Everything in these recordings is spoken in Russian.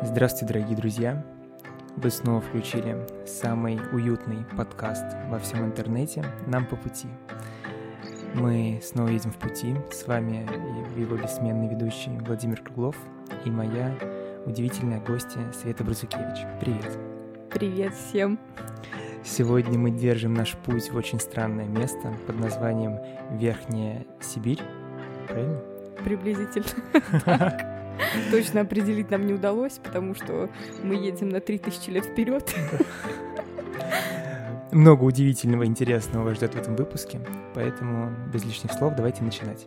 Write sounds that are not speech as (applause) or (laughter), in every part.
Здравствуйте, дорогие друзья! Вы снова включили самый уютный подкаст во всем интернете «Нам по пути». Мы снова едем в пути. С вами его бессменный ведущий Владимир Круглов и моя удивительная гостья Света Брусукевич. Привет! Привет всем! Сегодня мы держим наш путь в очень странное место под названием Верхняя Сибирь. Правильно? Приблизительно. (laughs) Точно определить нам не удалось, потому что мы едем на 3000 лет вперед. Много удивительного, интересного вас ждет в этом выпуске, поэтому без лишних слов давайте начинать.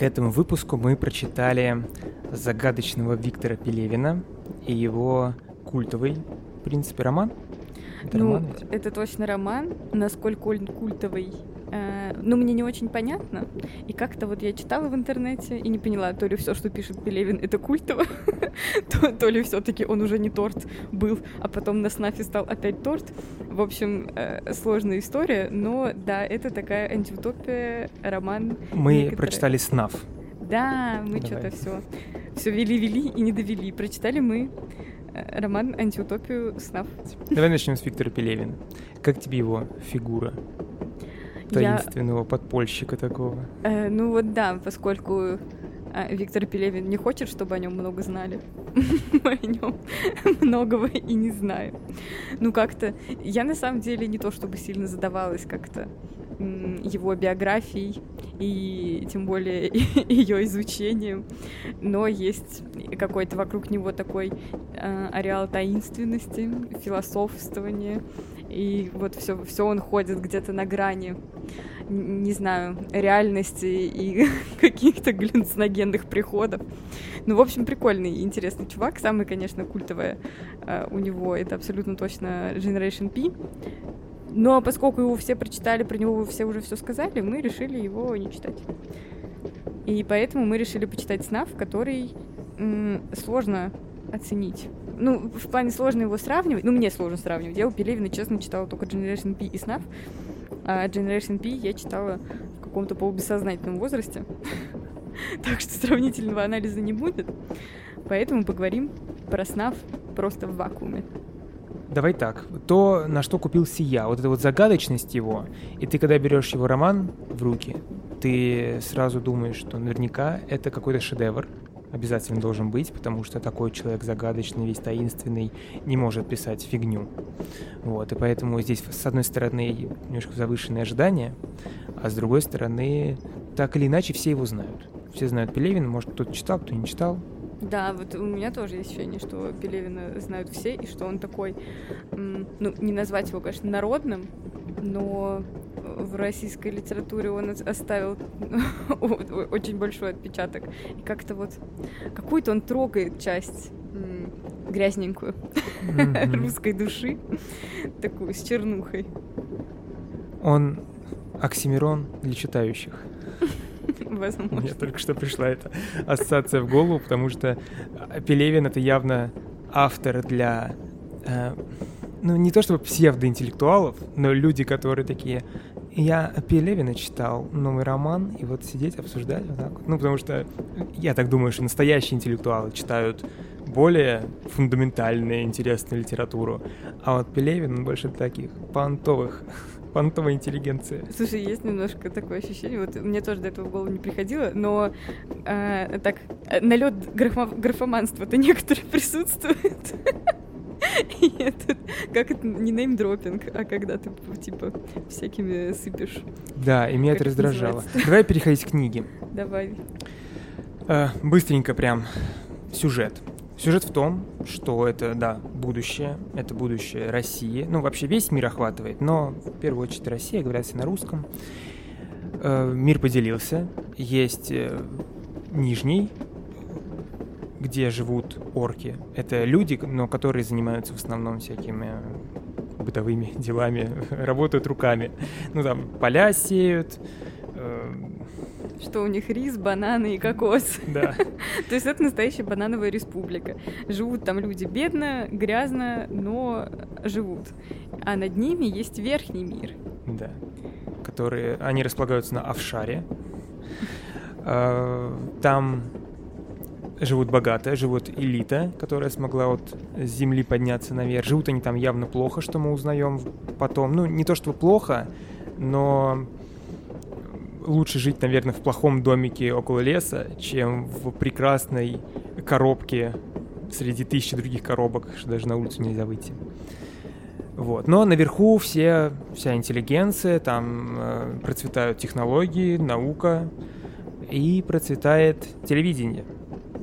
К этому выпуску мы прочитали загадочного Виктора Пелевина и его культовый, в принципе, роман. Это ну, роман это точно роман. Насколько он культовый, э, ну, мне не очень понятно. И как-то вот я читала в интернете и не поняла, то ли все, что пишет Пелевин, это культово, (laughs) то, то ли все-таки он уже не торт был, а потом на снафе стал опять торт. В общем, э, сложная история, но да, это такая антиутопия, роман. Мы некоторые. прочитали «Снаф». Да, мы что-то все все вели-вели и не довели. Прочитали мы роман «Антиутопию снав». Давай начнем с Виктора Пелевина. Как тебе его фигура? Таинственного Я... подпольщика такого. Э, ну вот да, поскольку э, Виктор Пелевин не хочет, чтобы о нем много знали. (laughs) Мы о нем многого и не знаем. Ну как-то я на самом деле не то чтобы сильно задавалась как-то его биографией и тем более (laughs) ее изучением, но есть какой-то вокруг него такой э, ареал таинственности, философствования, и вот все, все он ходит где-то на грани, не знаю, реальности и (laughs) каких-то галлюциногенных приходов. Ну, в общем, прикольный интересный чувак. Самый, конечно, культовое э, у него это абсолютно точно Generation P. Но поскольку его все прочитали, про него все уже все сказали, мы решили его не читать. И поэтому мы решили почитать снав, который м- сложно оценить. Ну, в плане сложно его сравнивать. Ну, мне сложно сравнивать. Я у Пелевина, честно, читала только Generation P и снав. А Generation P я читала в каком-то полубессознательном возрасте. (laughs) Так что сравнительного анализа не будет. Поэтому поговорим про снав просто в вакууме. Давай так, то, на что купился я, вот эта вот загадочность его, и ты, когда берешь его роман в руки, ты сразу думаешь, что наверняка это какой-то шедевр, обязательно должен быть, потому что такой человек загадочный, весь таинственный, не может писать фигню. Вот, и поэтому здесь, с одной стороны, немножко завышенные ожидания, а с другой стороны, так или иначе, все его знают. Все знают Пелевина, может, кто-то читал, кто не читал, да, вот у меня тоже есть ощущение, что Пелевина знают все, и что он такой, ну, не назвать его, конечно, народным, но в российской литературе он оставил (laughs) очень большой отпечаток. И как-то вот какую-то он трогает часть грязненькую (laughs) русской души, такую с чернухой. Он Оксимирон для читающих. (laughs) Возможно. Мне только что пришла эта ассоциация в голову, потому что Пелевин — это явно автор для... Э, ну, не то чтобы псевдоинтеллектуалов, но люди, которые такие... Я Пелевина читал новый роман, и вот сидеть, обсуждать вот так. Ну, потому что я так думаю, что настоящие интеллектуалы читают более фундаментальную, интересную литературу. А вот Пелевин, он больше таких понтовых (laughs) понтовая интеллигенция. Слушай, есть немножко такое ощущение, вот мне тоже до этого в голову не приходило, но э, так, налет графо- графоманства-то некоторые (laughs) присутствует. И это, как это, не неймдропинг, а когда ты, типа, всякими сыпешь. Да, и меня это раздражало. Давай переходить к книге. Давай. Э, быстренько прям сюжет. Сюжет в том, что это, да, будущее, это будущее России. Ну, вообще весь мир охватывает, но в первую очередь Россия, говорят все на русском. Э, мир поделился. Есть э, Нижний, где живут орки. Это люди, но которые занимаются в основном всякими бытовыми (laughs) делами, работают руками. Ну, там, поля сеют, э, что у них рис, бананы и кокос. (laughs) Да. (laughs) То есть это настоящая банановая республика. Живут там люди бедно, грязно, но живут. А над ними есть верхний мир. Да. Которые, они располагаются на Авшаре. А, там живут богатые, живут элита, которая смогла вот с земли подняться наверх. Живут они там явно плохо, что мы узнаем потом. Ну, не то чтобы плохо, но лучше жить, наверное, в плохом домике около леса, чем в прекрасной коробке среди тысячи других коробок, что даже на улицу нельзя выйти. Вот. Но наверху все, вся интеллигенция, там э, процветают технологии, наука и процветает телевидение –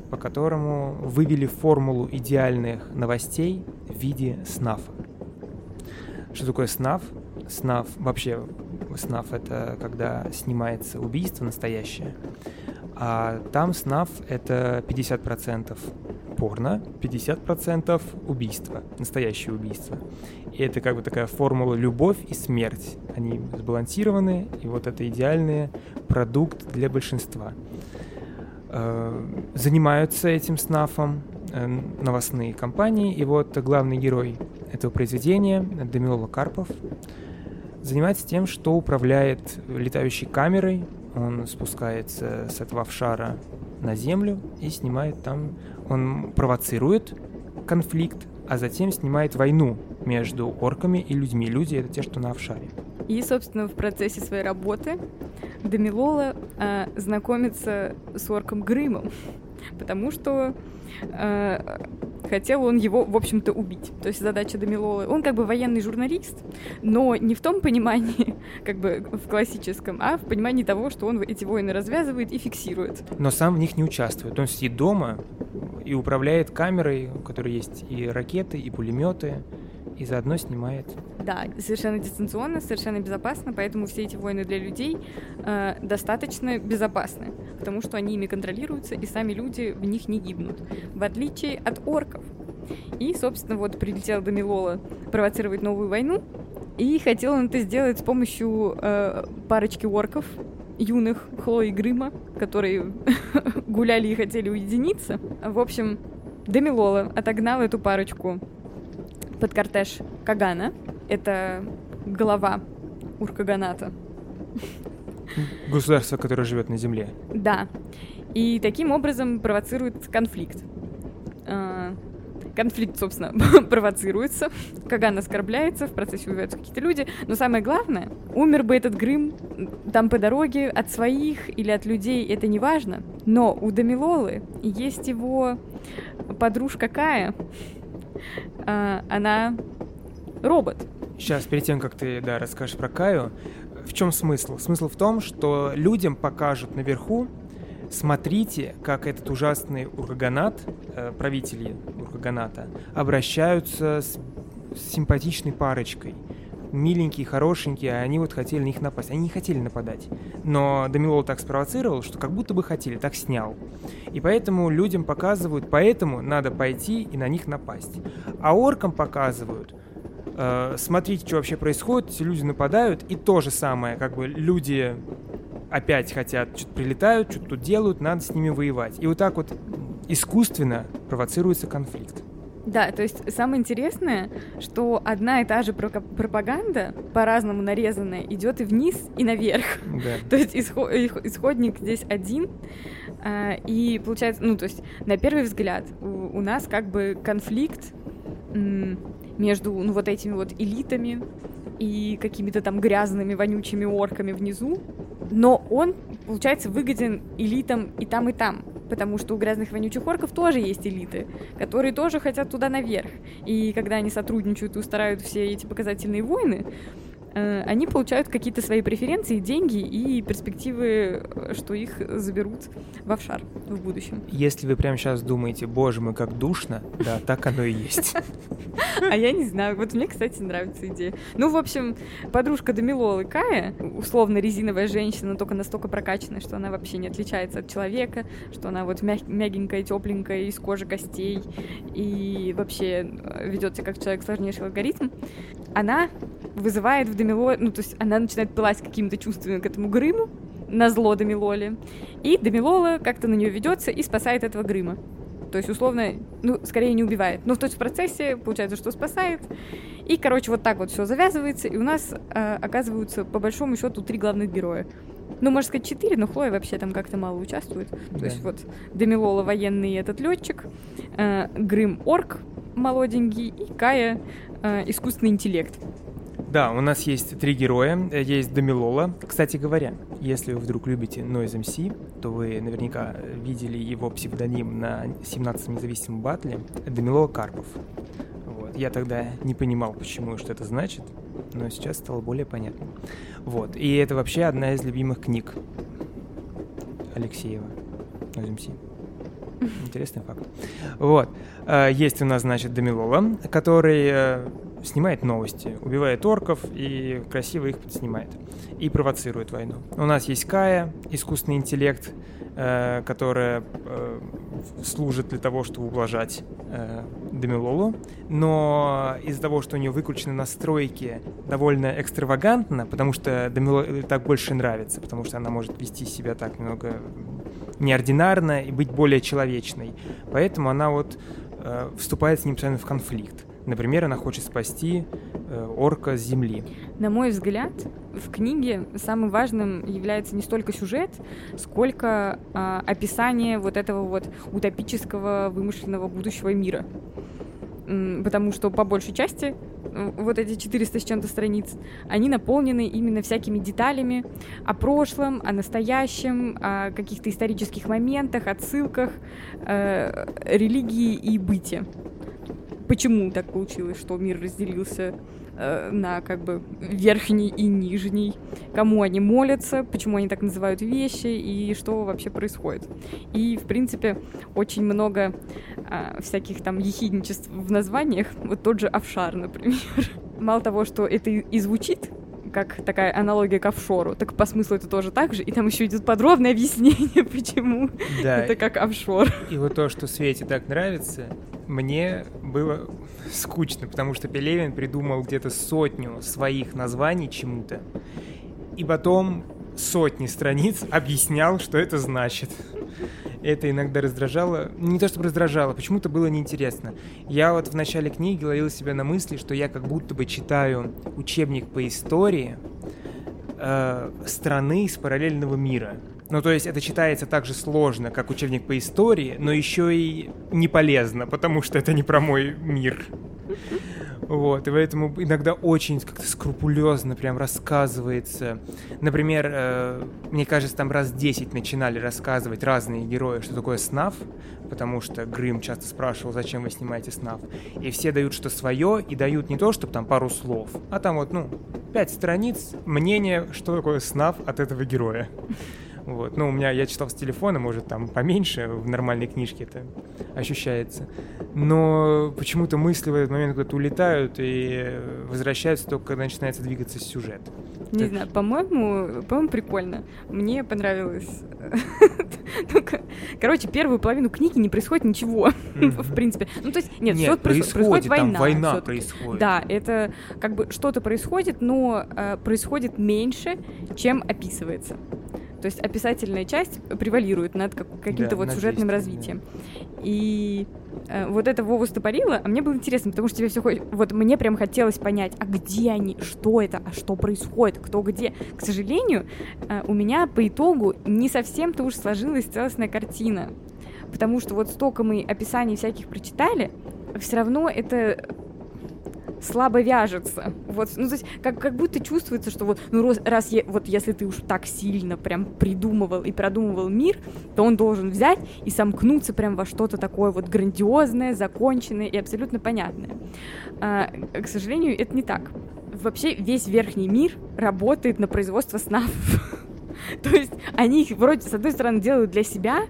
по которому вывели формулу идеальных новостей в виде снафа. Что такое снаф? Снаф, вообще, снаф — это когда снимается убийство настоящее, а там снаф — это 50% порно, 50% убийства, настоящее убийство. И это как бы такая формула любовь и смерть. Они сбалансированы, и вот это идеальный продукт для большинства. Э, занимаются этим снафом э, новостные компании. И вот главный герой этого произведения, Демилола Карпов, занимается тем, что управляет летающей камерой. Он спускается с этого шара на землю и снимает там... Он провоцирует конфликт, а затем снимает войну между орками и людьми. Люди — это те, что на офшаре. И, собственно, в процессе своей работы Дамилола э, знакомится с орком Грымом, потому что э, хотел он его, в общем-то, убить. То есть задача Дамилолы... Он как бы военный журналист, но не в том понимании, (laughs) как бы в классическом, а в понимании того, что он эти войны развязывает и фиксирует. Но сам в них не участвует. Он сидит дома и управляет камерой, у которой есть и ракеты, и пулеметы, и заодно снимает. Да, совершенно дистанционно, совершенно безопасно, поэтому все эти войны для людей э, достаточно безопасны, потому что они ими контролируются, и сами люди в них не гибнут, в отличие от орков. И, собственно, вот прилетел до Милола провоцировать новую войну, и хотел он это сделать с помощью э, парочки орков, юных Хлои Грыма, которые (laughs) гуляли и хотели уединиться. В общем, Демилола отогнал эту парочку под кортеж Кагана. Это глава Уркаганата. Государство, которое живет на земле. Да. И таким образом провоцирует конфликт. А, конфликт, собственно, (laughs) провоцируется, Каган оскорбляется, в процессе убиваются какие-то люди. Но самое главное, умер бы этот Грым там по дороге от своих или от людей, это не важно. Но у Дамилолы есть его подружка Кая, она робот. Сейчас, перед тем, как ты, да, расскажешь про Каю, в чем смысл? Смысл в том, что людям покажут наверху, смотрите, как этот ужасный уркаганат, э, правители уркаганата, обращаются с симпатичной парочкой – миленькие, хорошенькие, а они вот хотели на них напасть. Они не хотели нападать. Но Дамилол так спровоцировал, что как будто бы хотели, так снял. И поэтому людям показывают, поэтому надо пойти и на них напасть. А оркам показывают, э, смотрите, что вообще происходит, эти люди нападают, и то же самое, как бы люди опять хотят, что-то прилетают, что-то тут делают, надо с ними воевать. И вот так вот искусственно провоцируется конфликт. Да, то есть самое интересное, что одна и та же пропаганда, по-разному нарезанная, идет и вниз, и наверх. Да. (laughs) То есть исход, исходник здесь один, а, и получается, ну, то есть на первый взгляд у, у нас как бы конфликт между ну, вот этими вот элитами и какими-то там грязными, вонючими орками внизу, но он, получается, выгоден элитам и там, и там потому что у грязных вонючих орков тоже есть элиты, которые тоже хотят туда наверх. И когда они сотрудничают и устраивают все эти показательные войны, они получают какие-то свои преференции, деньги и перспективы, что их заберут в офшар в будущем. Если вы прямо сейчас думаете, боже мой, как душно, да, так оно и есть. А я не знаю. Вот мне, кстати, нравится идея. Ну, в общем, подружка Дамилолы Кая, условно резиновая женщина, только настолько прокачанная, что она вообще не отличается от человека, что она вот мягенькая, тепленькая, из кожи костей, и вообще э, ведет себя как человек сложнейший алгоритм. Она вызывает в Демило, ну, то есть она начинает пылать какими-то чувствами к этому Грыму, на зло Дамилоле. И Дамилола как-то на нее ведется и спасает этого Грыма. То есть, условно, ну, скорее не убивает. Но в том в процессе получается, что спасает. И, короче, вот так вот все завязывается. И у нас э, оказываются, по большому счету, три главных героя. Ну, можно сказать, четыре, но Хлоя вообще там как-то мало участвует. Да. То есть вот Демилола военный этот летчик, э, Грым орк молоденький и Кая э, искусственный интеллект. Да, у нас есть три героя. Э, есть Дамилола. Кстати говоря, если вы вдруг любите Noise MC, то вы наверняка видели его псевдоним на 17 независимом батле Дамилола Карпов. Вот. Я тогда не понимал, почему и что это значит, но сейчас стало более понятно. Вот. И это вообще одна из любимых книг Алексеева. Noise MC. (laughs) Интересный факт. Вот. Э, есть у нас, значит, Дамилола, который э, снимает новости, убивает орков и красиво их снимает. И провоцирует войну. У нас есть Кая, искусственный интеллект, э, которая э, служит для того, чтобы ублажать э, Демилолу, но из-за того, что у нее выключены настройки довольно экстравагантно, потому что Демилоле так больше нравится, потому что она может вести себя так немного неординарно и быть более человечной. Поэтому она вот э, вступает с ним постоянно в конфликт. Например, она хочет спасти э, орка с земли. На мой взгляд, в книге самым важным является не столько сюжет, сколько э, описание вот этого вот утопического вымышленного будущего мира. Потому что по большей части вот эти 400 с чем-то страниц, они наполнены именно всякими деталями о прошлом, о настоящем, о каких-то исторических моментах, отсылках, э, религии и быте почему так получилось, что мир разделился э, на как бы верхний и нижний, кому они молятся, почему они так называют вещи и что вообще происходит. И, в принципе, очень много э, всяких там ехидничеств в названиях, вот тот же офшар, например. (laughs) Мало того, что это и звучит как такая аналогия к офшору, так по смыслу это тоже так же, и там еще идет подробное (laughs) объяснение, (laughs) почему да. это как офшор. И вот то, что Свете так нравится, мне было скучно, потому что Пелевин придумал где-то сотню своих названий чему-то, и потом сотни страниц (laughs) объяснял, что это значит. Это иногда раздражало. Не то, чтобы раздражало, почему-то было неинтересно. Я вот в начале книги ловил себя на мысли, что я как будто бы читаю учебник по истории э, страны из параллельного мира. Ну, то есть это читается так же сложно, как учебник по истории, но еще и не полезно, потому что это не про мой мир. Вот, и поэтому иногда очень как-то скрупулезно прям рассказывается. Например, э, мне кажется, там раз 10 начинали рассказывать разные герои, что такое СНАФ, потому что Грым часто спрашивал, зачем вы снимаете СНАФ. И все дают что свое, и дают не то, чтобы там пару слов, а там вот, ну, пять страниц мнение, что такое СНАФ от этого героя. Вот. Ну, у меня, я читал с телефона, может, там поменьше, в нормальной книжке это ощущается. Но почему-то мысли в этот момент куда-то улетают и возвращаются только, когда начинается двигаться сюжет. Не так... знаю, по-моему, по-моему, прикольно. Мне понравилось. (laughs) Короче, первую половину книги не происходит ничего, (laughs) в принципе. Ну, то есть, нет, происходит, происходит война. война происходит. Да, это как бы что-то происходит, но э, происходит меньше, чем описывается. То есть описательная часть превалирует над как, каким-то да, вот сюжетным развитием. И э, вот это Вову стопорило, а мне было интересно, потому что тебе все Вот мне прям хотелось понять, а где они, что это, а что происходит, кто где. К сожалению, э, у меня по итогу не совсем-то уж сложилась целостная картина. Потому что вот столько мы описаний всяких прочитали, все равно это слабо вяжется. Вот, ну, то есть, как, как будто чувствуется, что вот, ну, раз, я, вот если ты уж так сильно прям придумывал и продумывал мир, то он должен взять и сомкнуться прям во что-то такое вот грандиозное, законченное и абсолютно понятное. А, к сожалению, это не так. Вообще весь верхний мир работает на производство снав. (laughs) То есть они их вроде, с одной стороны, делают для себя,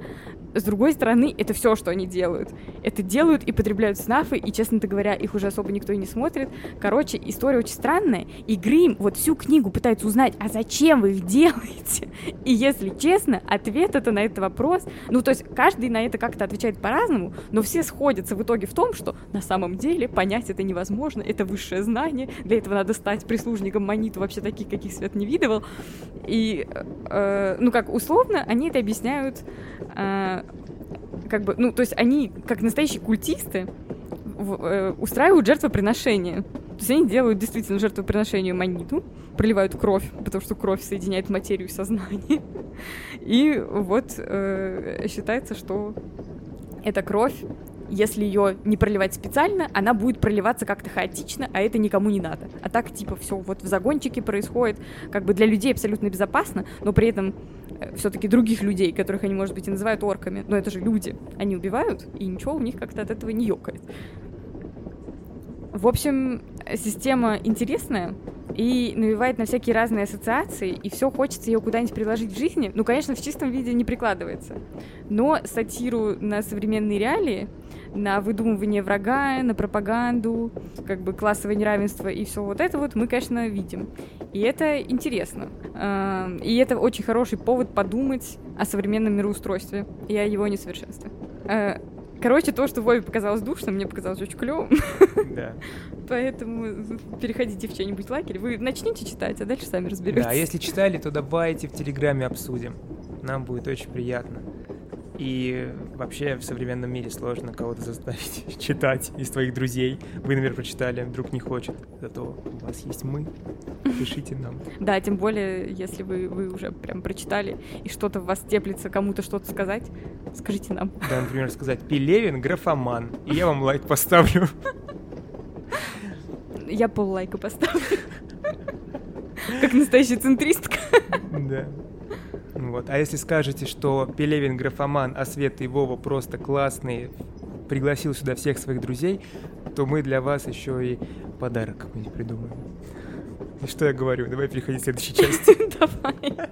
с другой стороны, это все, что они делают. Это делают и потребляют снафы, и, честно говоря, их уже особо никто и не смотрит. Короче, история очень странная, и Грим вот всю книгу пытается узнать, а зачем вы их делаете? И если честно, ответ это на этот вопрос, ну, то есть каждый на это как-то отвечает по-разному, но все сходятся в итоге в том, что на самом деле понять это невозможно, это высшее знание, для этого надо стать прислужником Маниту, вообще таких, каких свет не видывал. И, э, ну, как условно, они это объясняют э, как бы, ну, то есть они, как настоящие культисты, в, э, устраивают жертвоприношение. То есть они делают действительно жертвоприношение маниту, проливают кровь, потому что кровь соединяет материю и сознание. (laughs) И вот э, считается, что эта кровь, если ее не проливать специально, она будет проливаться как-то хаотично, а это никому не надо. А так, типа, все вот в загончике происходит, как бы для людей абсолютно безопасно, но при этом все-таки других людей, которых они, может быть, и называют орками, но это же люди. Они убивают, и ничего у них как-то от этого не ёкает. В общем, система интересная и навевает на всякие разные ассоциации, и все хочется ее куда-нибудь приложить в жизни. Ну, конечно, в чистом виде не прикладывается. Но сатиру на современные реалии — на выдумывание врага, на пропаганду, как бы классовое неравенство и все вот это вот мы, конечно, видим. И это интересно. Эм, и это очень хороший повод подумать о современном мироустройстве и о его несовершенстве. Короче, то, что Вове показалось душным, мне показалось очень клевым. Да. (laughs) Поэтому переходите в чей-нибудь лагерь. Вы начните читать, а дальше сами разберетесь. Да, а если читали, то давайте в Телеграме обсудим. Нам будет очень приятно. И вообще в современном мире сложно кого-то заставить (laughs) читать из твоих друзей. Вы, например, прочитали, вдруг не хочет. Зато у вас есть мы. Пишите нам. (laughs) Да, тем более, если вы, вы уже прям прочитали, и что-то в вас теплится кому-то что-то сказать, скажите нам. Да, например, сказать «Пелевин графоман», и я вам лайк поставлю. Я пол лайка поставлю. (laughs) Как настоящая центристка. Да. Вот. А если скажете, что Пелевин графоман, а Света и Вова просто классные, пригласил сюда всех своих друзей, то мы для вас еще и подарок какой-нибудь придумаем. Что я говорю? Давай переходить к следующей части. (laughs) Давай.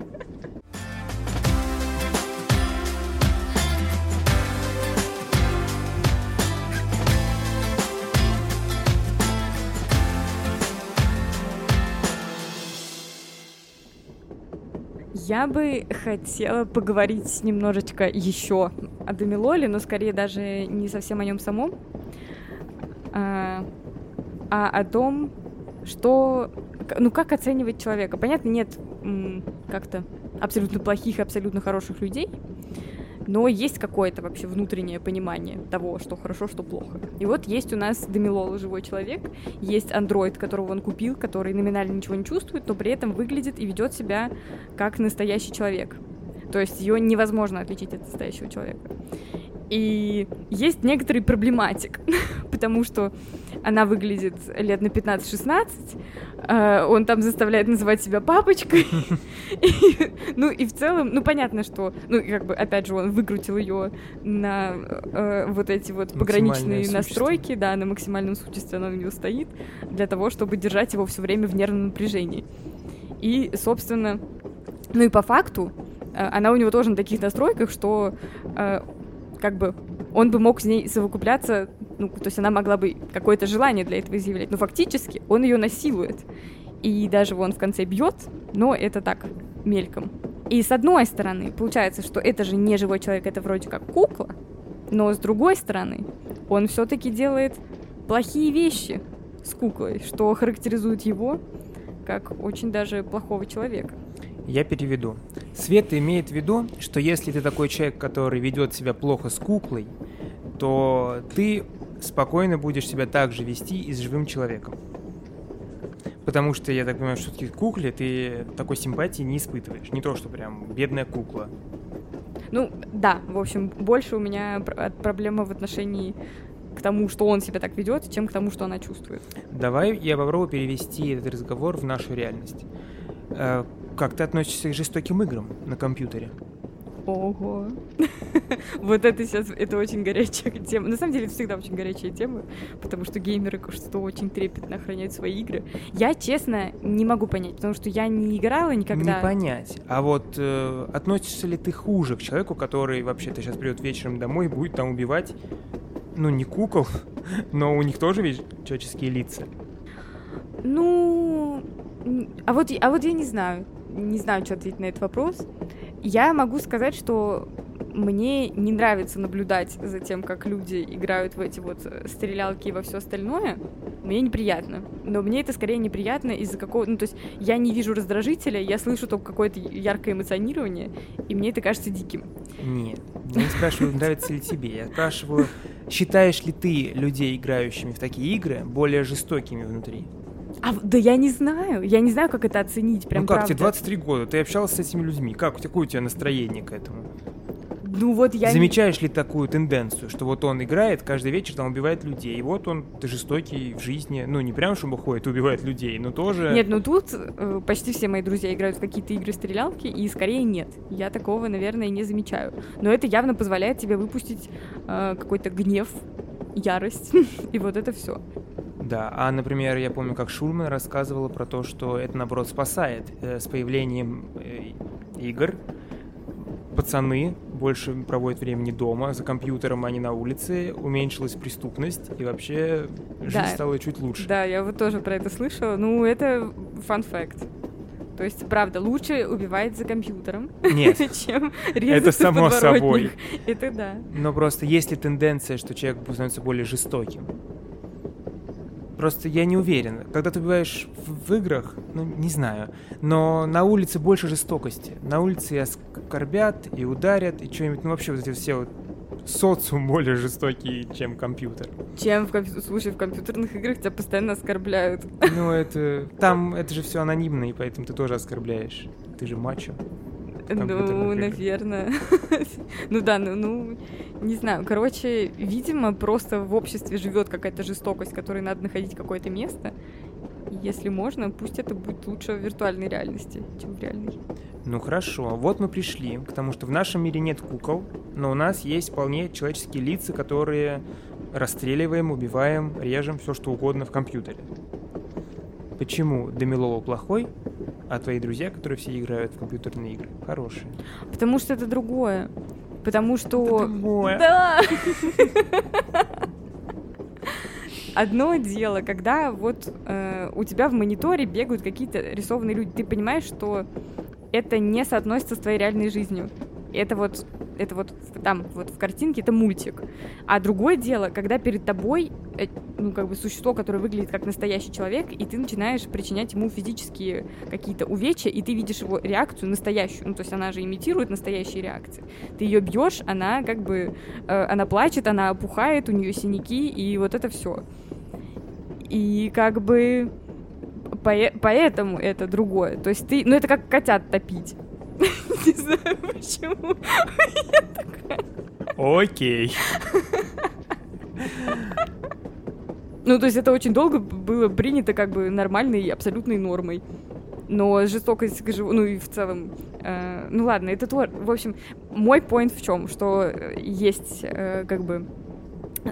Я бы хотела поговорить немножечко еще о Дамилоле, но скорее даже не совсем о нем самом, а, а о том, что, ну как оценивать человека. Понятно, нет как-то абсолютно плохих абсолютно хороших людей, но есть какое-то вообще внутреннее понимание того, что хорошо, что плохо. И вот есть у нас Демилола, живой человек, есть андроид, которого он купил, который номинально ничего не чувствует, но при этом выглядит и ведет себя как настоящий человек. То есть ее невозможно отличить от настоящего человека. И есть некоторый проблематик, (laughs) потому что она выглядит лет на 15-16, э, он там заставляет называть себя папочкой. (laughs) ну и в целом, ну понятно, что, ну как бы, опять же, он выкрутил ее на э, вот эти вот пограничные настройки, да, на максимальном существе она у него стоит, для того, чтобы держать его все время в нервном напряжении. И, собственно, ну и по факту, э, она у него тоже на таких настройках, что как бы он бы мог с ней совокупляться, ну, то есть она могла бы какое-то желание для этого изъявлять, но фактически он ее насилует. И даже он в конце бьет, но это так, мельком. И с одной стороны, получается, что это же не живой человек, это вроде как кукла, но с другой стороны, он все-таки делает плохие вещи с куклой, что характеризует его как очень даже плохого человека. Я переведу. Света имеет в виду, что если ты такой человек, который ведет себя плохо с куклой, то ты спокойно будешь себя так же вести и с живым человеком. Потому что, я так понимаю, что все-таки кукле ты такой симпатии не испытываешь. Не то, что прям бедная кукла. Ну, да, в общем, больше у меня проблема в отношении к тому, что он себя так ведет, чем к тому, что она чувствует. Давай я попробую перевести этот разговор в нашу реальность. Э, как ты относишься к жестоким играм на компьютере? Ого. (laughs) вот это сейчас, это очень горячая (laughs) тема. На самом деле, это всегда очень горячая тема, потому что геймеры что-то очень трепетно охраняют свои игры. Я, честно, не могу понять, потому что я не играла никогда. Не понять. А вот э, относишься ли ты хуже к человеку, который вообще-то сейчас придет вечером домой и будет там убивать, ну, не кукол, (laughs) но у них тоже ведь человеческие лица? Ну, а вот, а вот я не знаю. Не знаю, что ответить на этот вопрос. Я могу сказать, что мне не нравится наблюдать за тем, как люди играют в эти вот э, стрелялки и во все остальное. Мне неприятно. Но мне это скорее неприятно из-за какого... Ну, то есть я не вижу раздражителя, я слышу только какое-то яркое эмоционирование, и мне это кажется диким. Нет, я не спрашиваю, нравится ли тебе. Я спрашиваю, считаешь ли ты людей, играющими в такие игры, более жестокими внутри? А, да я не знаю. Я не знаю, как это оценить. Прям ну как, правда. тебе 23 года, ты общался с этими людьми. Как, какое у тебя настроение к этому? Ну вот я... Замечаешь ли такую тенденцию, что вот он играет, каждый вечер там убивает людей, и вот он ты жестокий в жизни, ну не прям, чтобы ходит и убивает людей, но тоже... Нет, ну тут э, почти все мои друзья играют в какие-то игры-стрелялки, и скорее нет. Я такого, наверное, не замечаю. Но это явно позволяет тебе выпустить э, какой-то гнев, ярость, (laughs) и вот это все. Да, а, например, я помню, как Шульман рассказывала про то, что это, наоборот, спасает э, с появлением э, игр. Пацаны больше проводят времени дома, за компьютером, а не на улице, уменьшилась преступность, и вообще жизнь да. стала чуть лучше. Да, я вот тоже про это слышала. Ну, это фан-факт. То есть, правда, лучше убивать за компьютером, Нет, (laughs) чем это само собой. Это да. Но просто есть ли тенденция, что человек становится более жестоким? Просто я не уверен. Когда ты бываешь в, в играх, ну, не знаю. Но на улице больше жестокости. На улице и оскорбят, и ударят, и что-нибудь. Ну, вообще, вот эти все вот социум (laughs) более жестокий, чем компьютер. Чем в компьютер? Слушай, в компьютерных играх тебя постоянно оскорбляют. Ну, это... Там это же все анонимно, и поэтому ты тоже оскорбляешь. Ты же мачо. Ну, наверное. (laughs) ну да, ну, ну, не знаю. Короче, видимо, просто в обществе живет какая-то жестокость, которой надо находить какое-то место. если можно, пусть это будет лучше в виртуальной реальности, чем в реальной. Ну хорошо, вот мы пришли к тому, что в нашем мире нет кукол, но у нас есть вполне человеческие лица, которые расстреливаем, убиваем, режем, все что угодно в компьютере. Почему Демилова плохой, а твои друзья, которые все играют в компьютерные игры, хорошие? Потому что это другое. Потому что... Это другое. Да! Одно дело, когда вот э, у тебя в мониторе бегают какие-то рисованные люди, ты понимаешь, что это не соотносится с твоей реальной жизнью это вот, это вот там, вот в картинке, это мультик. А другое дело, когда перед тобой, э, ну, как бы существо, которое выглядит как настоящий человек, и ты начинаешь причинять ему физические какие-то увечья, и ты видишь его реакцию настоящую, ну, то есть она же имитирует настоящие реакции. Ты ее бьешь, она как бы, э, она плачет, она опухает, у нее синяки, и вот это все. И как бы поэтому это другое. То есть ты, ну это как котят топить. (laughs) Не знаю почему. Я такая. Окей. Ну, то есть это очень долго было принято как бы нормальной и абсолютной нормой. Но жестокость к живу, ну и в целом, э, ну ладно, это то, в общем, мой point в чем, что есть э, как бы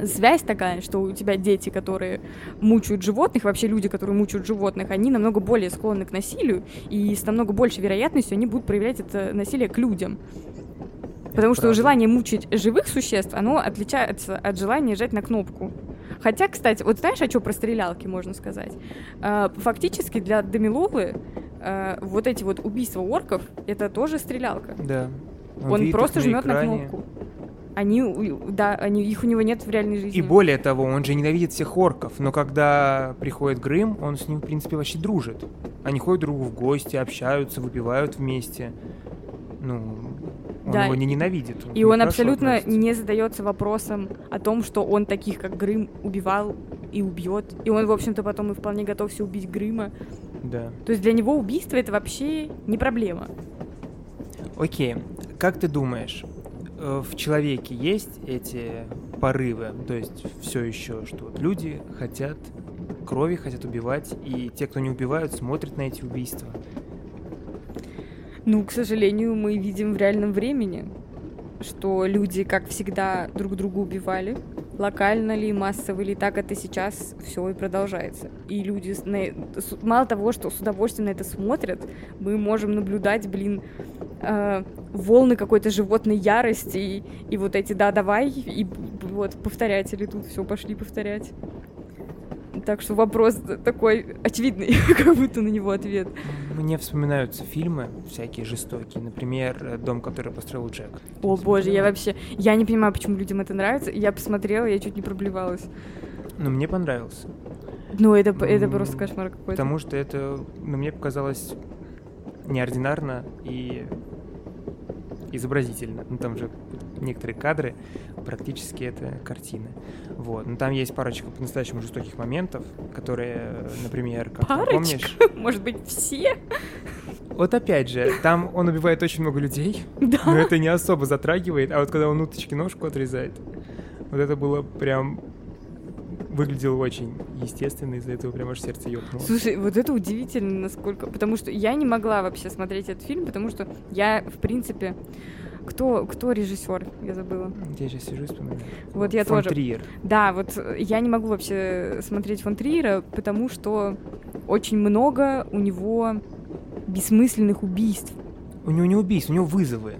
связь такая, что у тебя дети, которые мучают животных, вообще люди, которые мучают животных, они намного более склонны к насилию, и с намного большей вероятностью они будут проявлять это насилие к людям. Потому что желание мучить живых существ, оно отличается от желания жать на кнопку. Хотя, кстати, вот знаешь, о чем про стрелялки можно сказать? А, фактически для Дамиловы а, вот эти вот убийства орков — это тоже стрелялка. Да. Он, Он просто жмет на кнопку. Они, да, они, их у него нет в реальной жизни. И более того, он же ненавидит всех орков, но когда приходит Грым, он с ним, в принципе, вообще дружит. Они ходят друг другу в гости, общаются, выпивают вместе. Ну, он да. его не ненавидит. Он и он абсолютно относится. не задается вопросом о том, что он таких, как Грым, убивал и убьет. И он, в общем-то, потом и вполне готовся убить Грыма. Да. То есть для него убийство это вообще не проблема. Окей. Как ты думаешь, в человеке есть эти порывы, то есть все еще, что вот люди хотят крови, хотят убивать, и те, кто не убивают, смотрят на эти убийства. Ну, к сожалению, мы видим в реальном времени, что люди, как всегда, друг друга убивали. Локально ли, массово ли, так это сейчас все и продолжается. И люди, мало того, что с удовольствием на это смотрят, мы можем наблюдать, блин, э, волны какой-то животной ярости и, и вот эти «да, давай», и вот повторятели тут все пошли повторять. Так что вопрос такой очевидный, (laughs) как будто на него ответ. Мне вспоминаются фильмы всякие жестокие. Например, «Дом, который построил Джек». О боже, я вообще... Я не понимаю, почему людям это нравится. Я посмотрела, я чуть не проблевалась. Ну, мне понравился. Ну, это, это просто кошмар какой-то. Потому что это, ну, мне показалось неординарно и изобразительно. Ну, там же некоторые кадры, практически это картины. Вот. Но там есть парочка по-настоящему жестоких моментов, которые, например, как парочка? помнишь... (laughs) Может быть, все? Вот опять же, там он убивает очень много людей, да. но это не особо затрагивает, а вот когда он уточки ножку отрезает, вот это было прям выглядело очень естественно, из-за этого прям аж сердце ёкнуло. Слушай, вот это удивительно, насколько... Потому что я не могла вообще смотреть этот фильм, потому что я, в принципе... Кто, кто режиссер? Я забыла. Я сейчас сижу и вспоминаю. Вот я Фон тоже. Триер. Да, вот я не могу вообще смотреть фон Триера, потому что очень много у него бессмысленных убийств. У него не убийств, у него вызовы.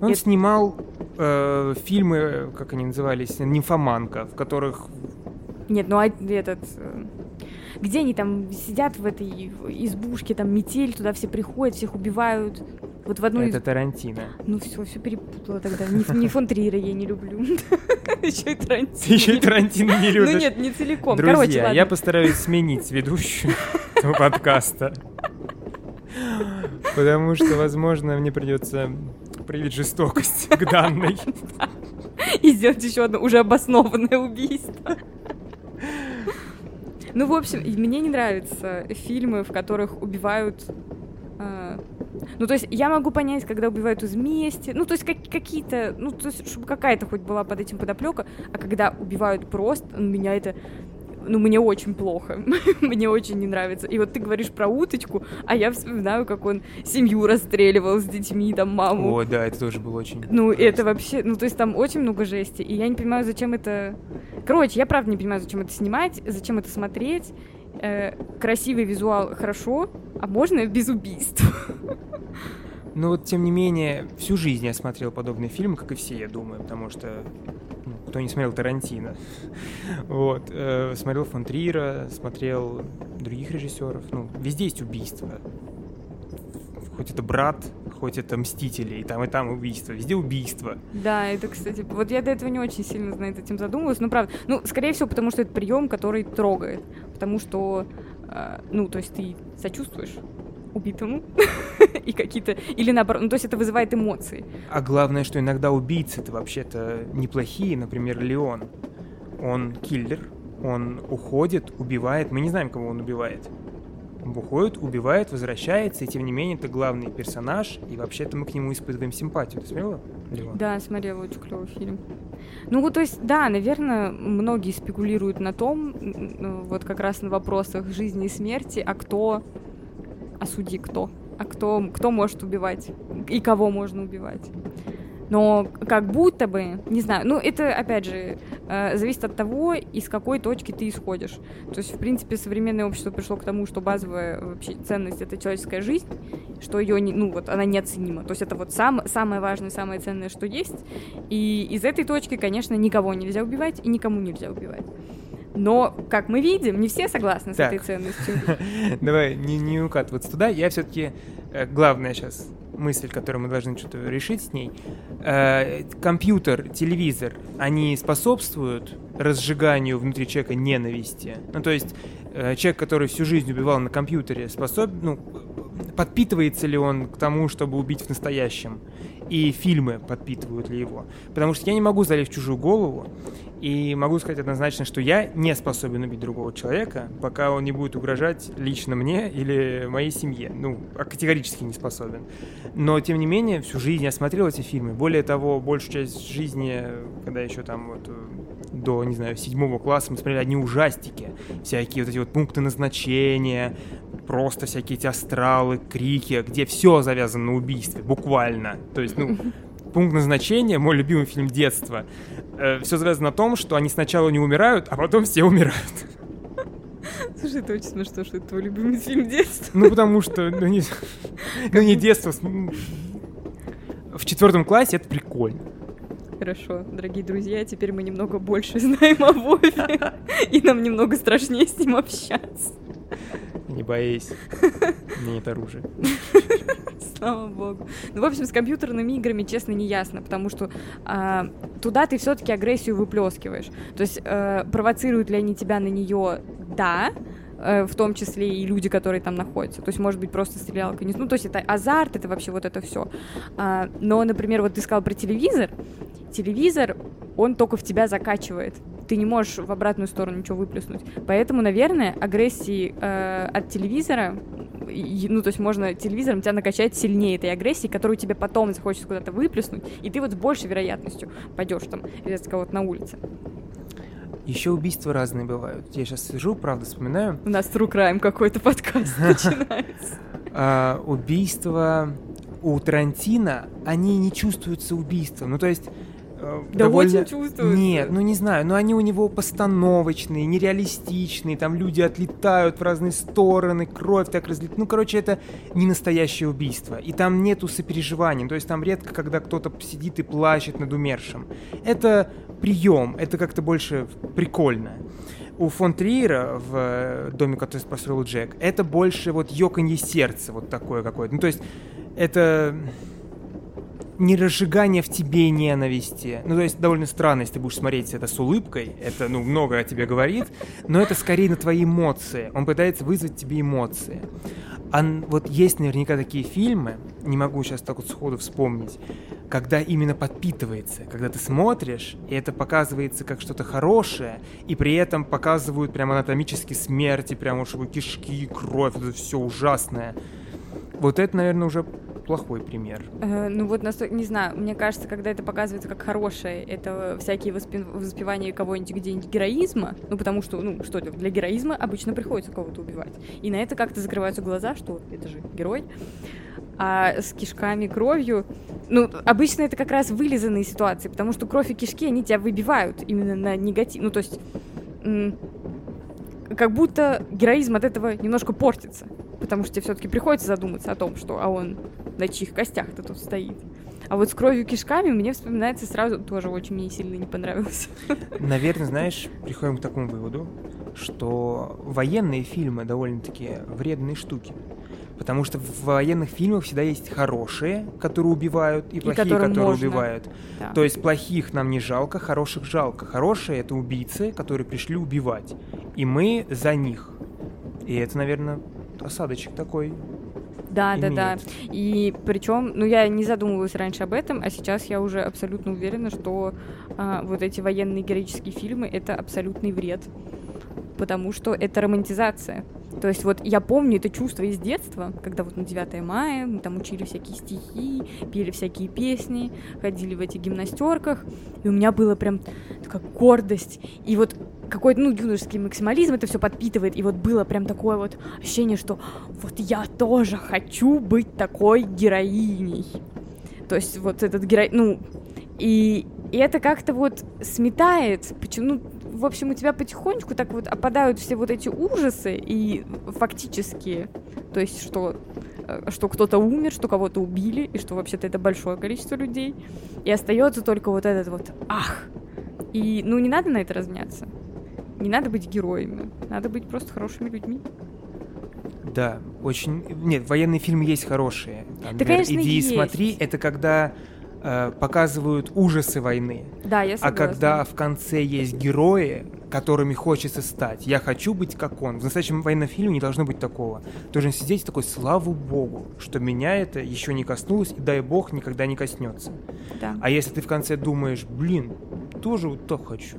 Он это... снимал э, фильмы, как они назывались, «Нимфоманка», в которых нет, ну а этот... Э, где они там сидят в этой избушке, там метель, туда все приходят, всех убивают. Вот в одной Это из... Тарантино. Ну все, все перепутала тогда. Не, не фон Триера я не люблю. (laughs) Еще и Тарантино. Еще и Тарантино не любишь. Ну нет, не целиком. Друзья, я постараюсь сменить ведущую (laughs) этого подкаста. Потому что, возможно, мне придется проявить жестокость к данной. И сделать еще одно уже обоснованное убийство. Ну, в общем, мне не нравятся фильмы, в которых убивают... Ну, то есть я могу понять, когда убивают из мести, ну, то есть как, какие-то, ну, то есть чтобы какая-то хоть была под этим подоплека, а когда убивают просто, ну, меня это ну, мне очень плохо, (laughs) мне очень не нравится. И вот ты говоришь про уточку, а я вспоминаю, как он семью расстреливал с детьми, там, маму. О, да, это тоже было очень... Ну, ужасно. это вообще, ну, то есть там очень много жести, и я не понимаю, зачем это... Короче, я правда не понимаю, зачем это снимать, зачем это смотреть. Э, красивый визуал хорошо, а можно без убийств. Ну вот, тем не менее, всю жизнь я смотрел подобные фильмы, как и все, я думаю, потому что ну, кто не смотрел Тарантино. вот. Э, смотрел фон Триера, смотрел других режиссеров. Ну, везде есть убийство. Хоть это брат, хоть это Мстители, и там, и там убийство. Везде убийство. Да, это, кстати, вот я до этого не очень сильно знаю, этим задумывалась, но правда. Ну, скорее всего, потому что это прием, который трогает. Потому что, э, ну, то есть ты сочувствуешь убитому (laughs) и какие-то или наоборот, ну то есть это вызывает эмоции. А главное, что иногда убийцы это вообще-то неплохие, например, Леон. Он киллер, он уходит, убивает, мы не знаем, кого он убивает. Уходит, убивает, возвращается, и тем не менее это главный персонаж, и вообще-то мы к нему испытываем симпатию. Ты смотрела? Леон? Да, смотрела, очень клевый фильм. Ну, вот, то есть, да, наверное, многие спекулируют на том, вот как раз на вопросах жизни и смерти, а кто а судьи кто? А кто, кто может убивать? И кого можно убивать? Но как будто бы, не знаю, ну это, опять же, э, зависит от того, из какой точки ты исходишь. То есть, в принципе, современное общество пришло к тому, что базовая вообще ценность — это человеческая жизнь, что ее, не, ну вот, она неоценима. То есть это вот сам, самое важное, самое ценное, что есть. И из этой точки, конечно, никого нельзя убивать и никому нельзя убивать. Но, как мы видим, не все согласны так. с этой ценностью. (laughs) Давай не, не укатываться туда. Я все-таки э, главная сейчас мысль, которую мы должны что-то решить с ней. Э, компьютер, телевизор, они способствуют разжиганию внутри человека ненависти. Ну, то есть э, человек, который всю жизнь убивал на компьютере, способ, ну, подпитывается ли он к тому, чтобы убить в настоящем? И фильмы подпитывают ли его? Потому что я не могу залезть в чужую голову и могу сказать однозначно, что я не способен убить другого человека, пока он не будет угрожать лично мне или моей семье. Ну, а категорически не способен. Но, тем не менее, всю жизнь я смотрел эти фильмы. Более того, большую часть жизни, когда еще там вот до, не знаю, седьмого класса мы смотрели одни ужастики. Всякие вот эти вот пункты назначения, просто всякие эти астралы, крики, где все завязано на убийстве, буквально. То есть, ну, (laughs) пункт назначения, мой любимый фильм детства, э, все связано на том, что они сначала не умирают, а потом все умирают. Слушай, это очень смешно, что это твой любимый фильм детства. Ну, потому что, ну, не, (laughs) ну, не детство. В четвертом классе это прикольно. Хорошо, дорогие друзья, теперь мы немного больше (laughs) знаем о Вове, и нам немного страшнее с ним общаться. Не боись, (laughs) нет оружия. Слава богу. Ну, в общем, с компьютерными играми, честно, не ясно, потому что а, туда ты все-таки агрессию выплескиваешь. То есть э, провоцируют ли они тебя на нее, да, э, в том числе и люди, которые там находятся. То есть, может быть, просто стрелялка. Ну, то есть, это азарт, это вообще вот это все. А, но, например, вот ты сказал про телевизор. Телевизор, он только в тебя закачивает ты не можешь в обратную сторону ничего выплеснуть. Поэтому, наверное, агрессии э, от телевизора, и, ну, то есть можно телевизором тебя накачать сильнее этой агрессии, которую тебе потом захочется куда-то выплеснуть, и ты вот с большей вероятностью пойдешь там резать кого-то на улице. Еще убийства разные бывают. Я сейчас сижу, правда, вспоминаю. У нас True Crime какой-то подкаст (laughs) начинается. А, убийства у Тарантино, они не чувствуются убийством. Ну, то есть да довольно... очень чувствуется. Нет, ну не знаю, но они у него постановочные, нереалистичные, там люди отлетают в разные стороны, кровь так разлетает. Ну, короче, это не настоящее убийство. И там нету сопереживания, то есть там редко, когда кто-то сидит и плачет над умершим. Это прием, это как-то больше прикольно. У фон Триера в э, доме, который построил Джек, это больше вот ёканье сердца, вот такое какое-то. Ну, то есть это не разжигание в тебе ненависти. Ну, то есть довольно странно, если ты будешь смотреть это с улыбкой, это, ну, много о тебе говорит, но это скорее на твои эмоции. Он пытается вызвать тебе эмоции. А вот есть наверняка такие фильмы, не могу сейчас так вот сходу вспомнить, когда именно подпитывается, когда ты смотришь, и это показывается как что-то хорошее, и при этом показывают прям анатомически смерти, прям уж кишки, кровь, это все ужасное. Вот это, наверное, уже плохой пример. Э, ну вот, не знаю, мне кажется, когда это показывается как хорошее, это всякие воспи- воспевания кого-нибудь где-нибудь героизма, ну потому что, ну что, для героизма обычно приходится кого-то убивать. И на это как-то закрываются глаза, что это же герой. А с кишками, кровью, ну, обычно это как раз вылизанные ситуации, потому что кровь и кишки, они тебя выбивают именно на негатив. Ну, то есть как будто героизм от этого немножко портится. Потому что тебе все-таки приходится задуматься о том, что а он на чьих костях-то тут стоит. А вот с кровью кишками мне вспоминается сразу тоже очень мне сильно не понравилось. Наверное, знаешь, приходим к такому выводу, что военные фильмы довольно-таки вредные штуки. Потому что в военных фильмах всегда есть хорошие, которые убивают, и, и плохие, которые можно. убивают. Да. То есть плохих нам не жалко, хороших жалко. Хорошие это убийцы, которые пришли убивать. И мы за них. И это, наверное, осадочек такой. Да, имеет. да, да. И причем, ну, я не задумывалась раньше об этом, а сейчас я уже абсолютно уверена, что а, вот эти военные героические фильмы это абсолютный вред. Потому что это романтизация. То есть вот я помню это чувство из детства, когда вот на 9 мая мы там учили всякие стихи, пели всякие песни, ходили в этих гимнастерках, и у меня было прям такая гордость. И вот какой-то, ну, юношеский максимализм это все подпитывает, и вот было прям такое вот ощущение, что вот я тоже хочу быть такой героиней. То есть вот этот герой, ну, и, и это как-то вот сметает, почему, ну, в общем, у тебя потихонечку так вот опадают все вот эти ужасы и фактические, то есть что э, что кто-то умер, что кого-то убили, и что вообще-то это большое количество людей. И остается только вот этот вот ах. И ну не надо на это разняться. Не надо быть героями, надо быть просто хорошими людьми. Да, очень. Нет, военные фильмы есть хорошие. Там, да, конечно, иди есть. и смотри, это когда э, показывают ужасы войны. Да, я согласна. А когда в конце есть герои, которыми хочется стать, я хочу быть как он. В настоящем военном фильме не должно быть такого. Должен сидеть такой, слава богу, что меня это еще не коснулось, и дай бог никогда не коснется. Да. А если ты в конце думаешь, блин, тоже вот так хочу,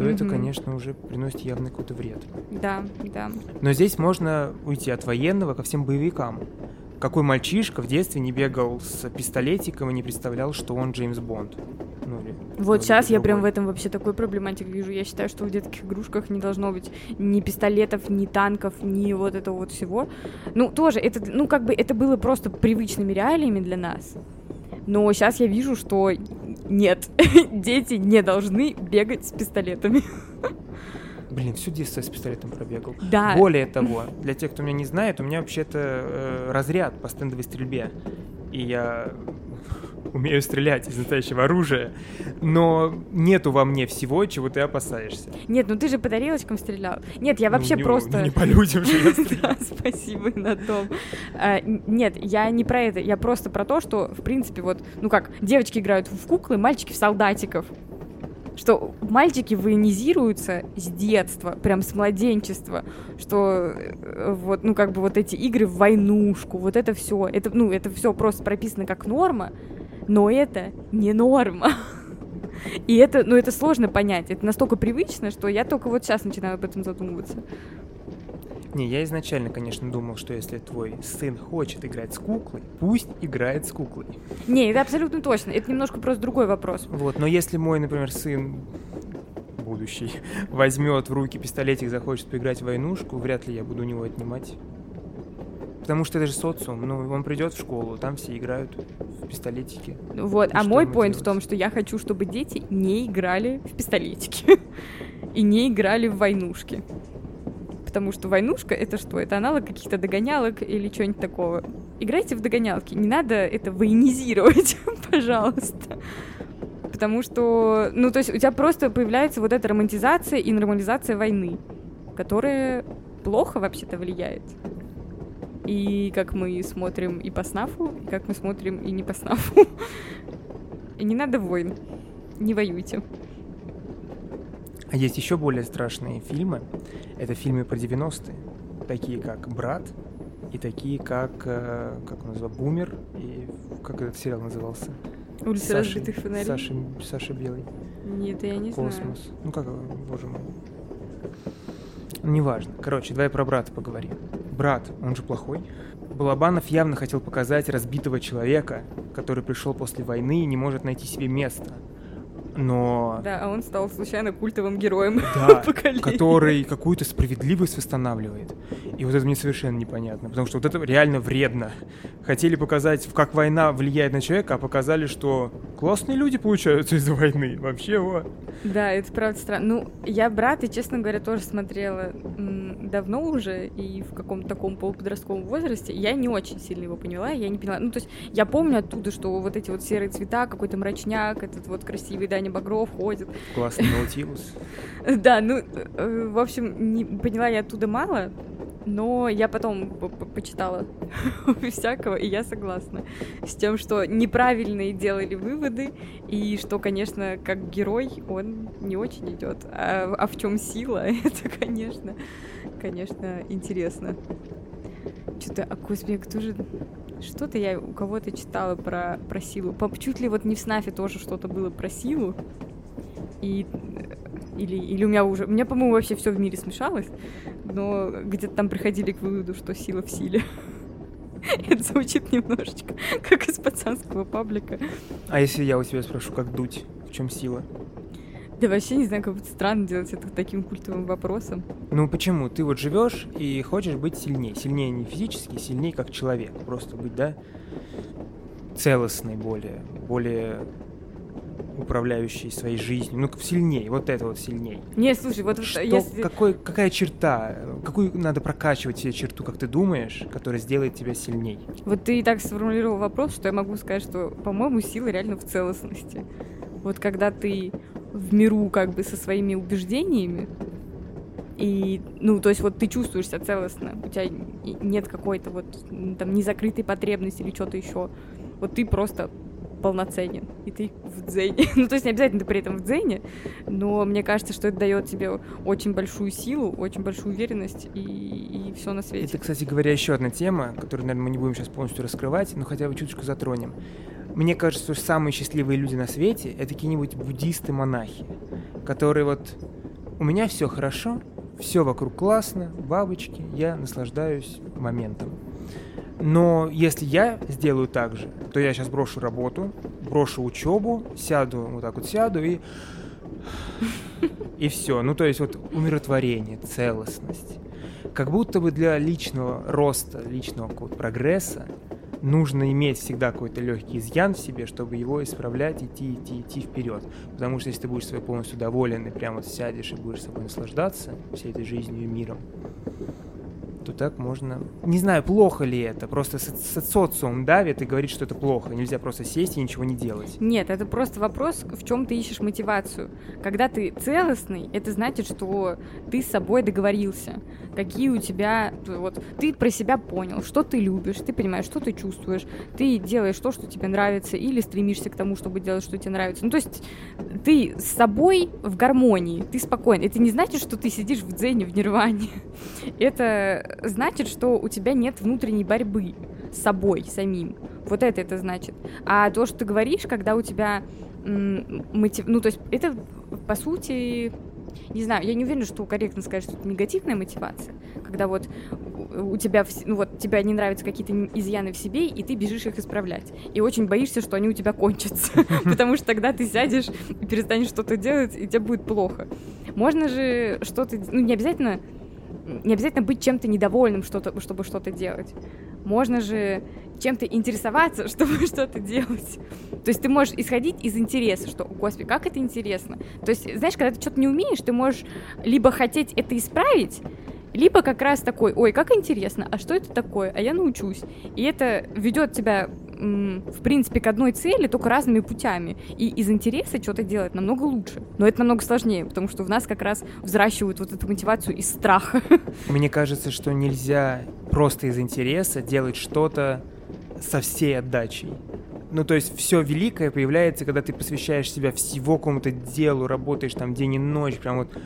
то mm-hmm. это, конечно, уже приносит явный какой-то вред. Да, да. Но здесь можно уйти от военного ко всем боевикам какой мальчишка в детстве не бегал с пистолетиком и не представлял, что он Джеймс Бонд. Ну, или вот сейчас я прям в этом вообще такой проблематик вижу. Я считаю, что в детских игрушках не должно быть ни пистолетов, ни танков, ни вот этого вот всего. Ну, тоже, это, ну, как бы это было просто привычными реалиями для нас. Но сейчас я вижу, что нет, (laughs) дети не должны бегать с пистолетами. (laughs) Блин, всю детство с пистолетом пробегал. Да. Более (laughs) того, для тех, кто меня не знает, у меня вообще-то э, разряд по стендовой стрельбе. И я умею стрелять из настоящего оружия, но нету во мне всего, чего ты опасаешься. Нет, ну ты же по тарелочкам стрелял. Нет, я вообще ну, не, просто... Не по людям же я (laughs) спасибо на том. А, нет, я не про это, я просто про то, что, в принципе, вот, ну как, девочки играют в куклы, мальчики в солдатиков что мальчики военизируются с детства, прям с младенчества, что э, вот, ну, как бы вот эти игры в войнушку, вот это все, это, ну, это все просто прописано как норма, но это не норма. И это, ну, это сложно понять, это настолько привычно, что я только вот сейчас начинаю об этом задумываться. Не, я изначально, конечно, думал, что если твой сын хочет играть с куклой, пусть играет с куклой. Не, это абсолютно точно. Это немножко просто другой вопрос. Вот, но если мой, например, сын будущий возьмет в руки пистолетик, захочет поиграть в войнушку, вряд ли я буду у него отнимать. Потому что это же социум. Ну, он придет в школу, там все играют в пистолетики. Вот, а мой поинт в том, что я хочу, чтобы дети не играли в пистолетики (laughs) и не играли в войнушки потому что войнушка — это что? Это аналог каких-то догонялок или чего-нибудь такого. Играйте в догонялки, не надо это военизировать, (laughs) пожалуйста. Потому что, ну, то есть у тебя просто появляется вот эта романтизация и нормализация войны, которая плохо вообще-то влияет. И как мы смотрим и по снафу, и как мы смотрим и не по снафу. Не надо войн. Не воюйте. А есть еще более страшные фильмы. Это фильмы про 90-е, такие как «Брат», и такие как, э, как он называется, «Бумер», и как этот сериал назывался? «Улица разбитых фонарей». Саша, Саша Белый. Нет, я не Космос. знаю. Космос. Ну как, боже мой. Неважно. Короче, давай про брата поговорим. Брат, он же плохой. Балабанов явно хотел показать разбитого человека, который пришел после войны и не может найти себе места но... Да, а он стал случайно культовым героем да, (laughs) который какую-то справедливость восстанавливает. И вот это мне совершенно непонятно, потому что вот это реально вредно. Хотели показать, как война влияет на человека, а показали, что классные люди получаются из-за войны. Вообще, вот. Да, это правда странно. Ну, я брат, и, честно говоря, тоже смотрела давно уже, и в каком-то таком полуподростковом возрасте. Я не очень сильно его поняла, я не поняла. Ну, то есть я помню оттуда, что вот эти вот серые цвета, какой-то мрачняк, этот вот красивый Даня Багров ходит. Классный Наутилус. (laughs) Да, ну, э, в общем, не поняла я оттуда мало, но я потом почитала (laughs) всякого, и я согласна с тем, что неправильные делали выводы, и что, конечно, как герой он не очень идет. А, а в чем сила, (laughs) это, конечно, конечно, интересно. Что-то, а господи, кто же... Что-то я у кого-то читала про, про силу. По, чуть ли вот не в Снафе тоже что-то было про силу. И или, или у меня уже... У меня, по-моему, вообще все в мире смешалось, но где-то там приходили к выводу, что сила в силе. (laughs) Это звучит немножечко как из пацанского паблика. А если я у тебя спрошу, как дуть? В чем сила? (laughs) Да вообще не знаю, как будто странно делать это таким культовым вопросом. Ну почему? Ты вот живешь и хочешь быть сильнее. Сильнее не физически, сильнее как человек. Просто быть, да, целостной более, более управляющий своей жизнью, ну, сильнее, вот это вот сильнее. Не, слушай, вот Что, если... какой, какая черта, какую надо прокачивать себе черту, как ты думаешь, которая сделает тебя сильней? Вот ты и так сформулировал вопрос, что я могу сказать, что, по-моему, сила реально в целостности. Вот когда ты в миру как бы со своими убеждениями, и, ну, то есть вот ты чувствуешь себя целостно, у тебя нет какой-то вот там незакрытой потребности или что-то еще. Вот ты просто полноценен, и ты в дзене. (laughs) ну, то есть не обязательно ты при этом в дзене, но мне кажется, что это дает тебе очень большую силу, очень большую уверенность и, и все на свете. Это, кстати говоря, еще одна тема, которую, наверное, мы не будем сейчас полностью раскрывать, но хотя бы чуточку затронем. Мне кажется, что самые счастливые люди на свете — это какие-нибудь буддисты-монахи, которые вот «у меня все хорошо, все вокруг классно, бабочки, я наслаждаюсь моментом». Но если я сделаю так же, то я сейчас брошу работу, брошу учебу, сяду, вот так вот сяду и... (laughs) И все. Ну, то есть вот умиротворение, целостность. Как будто бы для личного роста, личного какого-то прогресса нужно иметь всегда какой-то легкий изъян в себе, чтобы его исправлять, идти, идти, идти вперед. Потому что если ты будешь своей полностью доволен и прямо вот сядешь и будешь собой наслаждаться всей этой жизнью и миром, то так можно... Не знаю, плохо ли это, просто со со социум давит и говорит, что это плохо. Нельзя просто сесть и ничего не делать. Нет, это просто вопрос, в чем ты ищешь мотивацию. Когда ты целостный, это значит, что ты с собой договорился. Какие у тебя... Вот, ты про себя понял, что ты любишь, ты понимаешь, что ты чувствуешь, ты делаешь то, что тебе нравится, или стремишься к тому, чтобы делать, что тебе нравится. Ну, то есть ты с собой в гармонии, ты спокоен. Это не значит, что ты сидишь в дзене, в нирване. (laughs) Это значит, что у тебя нет внутренней борьбы с собой самим. Вот это это значит. А то, что ты говоришь, когда у тебя мотив... Ну, то есть это, по сути, не знаю, я не уверена, что корректно сказать, что это негативная мотивация, когда вот у тебя, ну вот, тебя не нравятся какие-то изъяны в себе, и ты бежишь их исправлять. И очень боишься, что они у тебя кончатся, (laughs) потому что тогда ты сядешь и перестанешь что-то делать, и тебе будет плохо. Можно же что-то, ну не обязательно не обязательно быть чем-то недовольным, что-то, чтобы что-то делать. Можно же чем-то интересоваться, (laughs) чтобы что-то делать. То есть ты можешь исходить из интереса, что, господи, как это интересно. То есть, знаешь, когда ты что-то не умеешь, ты можешь либо хотеть это исправить, либо как раз такой, ой, как интересно, а что это такое, а я научусь. И это ведет тебя, в принципе, к одной цели, только разными путями. И из интереса что-то делать намного лучше. Но это намного сложнее, потому что в нас как раз взращивают вот эту мотивацию из страха. (laughs) Мне кажется, что нельзя просто из интереса делать что-то со всей отдачей. Ну, то есть все великое появляется, когда ты посвящаешь себя всего какому-то делу, работаешь там день и ночь, прям вот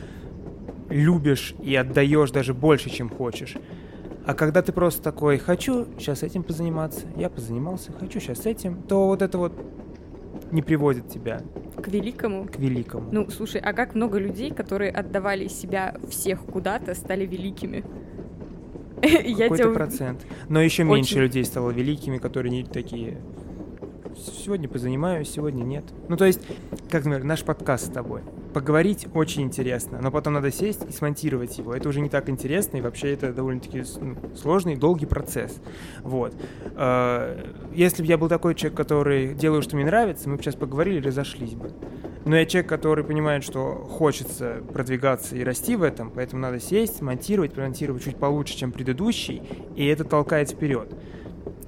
любишь и отдаешь даже больше, чем хочешь. А когда ты просто такой, хочу сейчас этим позаниматься, я позанимался, хочу сейчас этим, то вот это вот не приводит тебя. К великому? К великому. Ну, слушай, а как много людей, которые отдавали себя всех куда-то, стали великими? (laughs) Какой-то процент. Но еще меньше людей стало великими, которые не такие сегодня позанимаюсь, сегодня нет. Ну, то есть, как, например, наш подкаст с тобой. Поговорить очень интересно, но потом надо сесть и смонтировать его. Это уже не так интересно, и вообще это довольно-таки ну, сложный, долгий процесс. Вот. А, если бы я был такой человек, который делаю, что мне нравится, мы бы сейчас поговорили и разошлись бы. Но я человек, который понимает, что хочется продвигаться и расти в этом, поэтому надо сесть, монтировать, монтировать чуть получше, чем предыдущий, и это толкает вперед.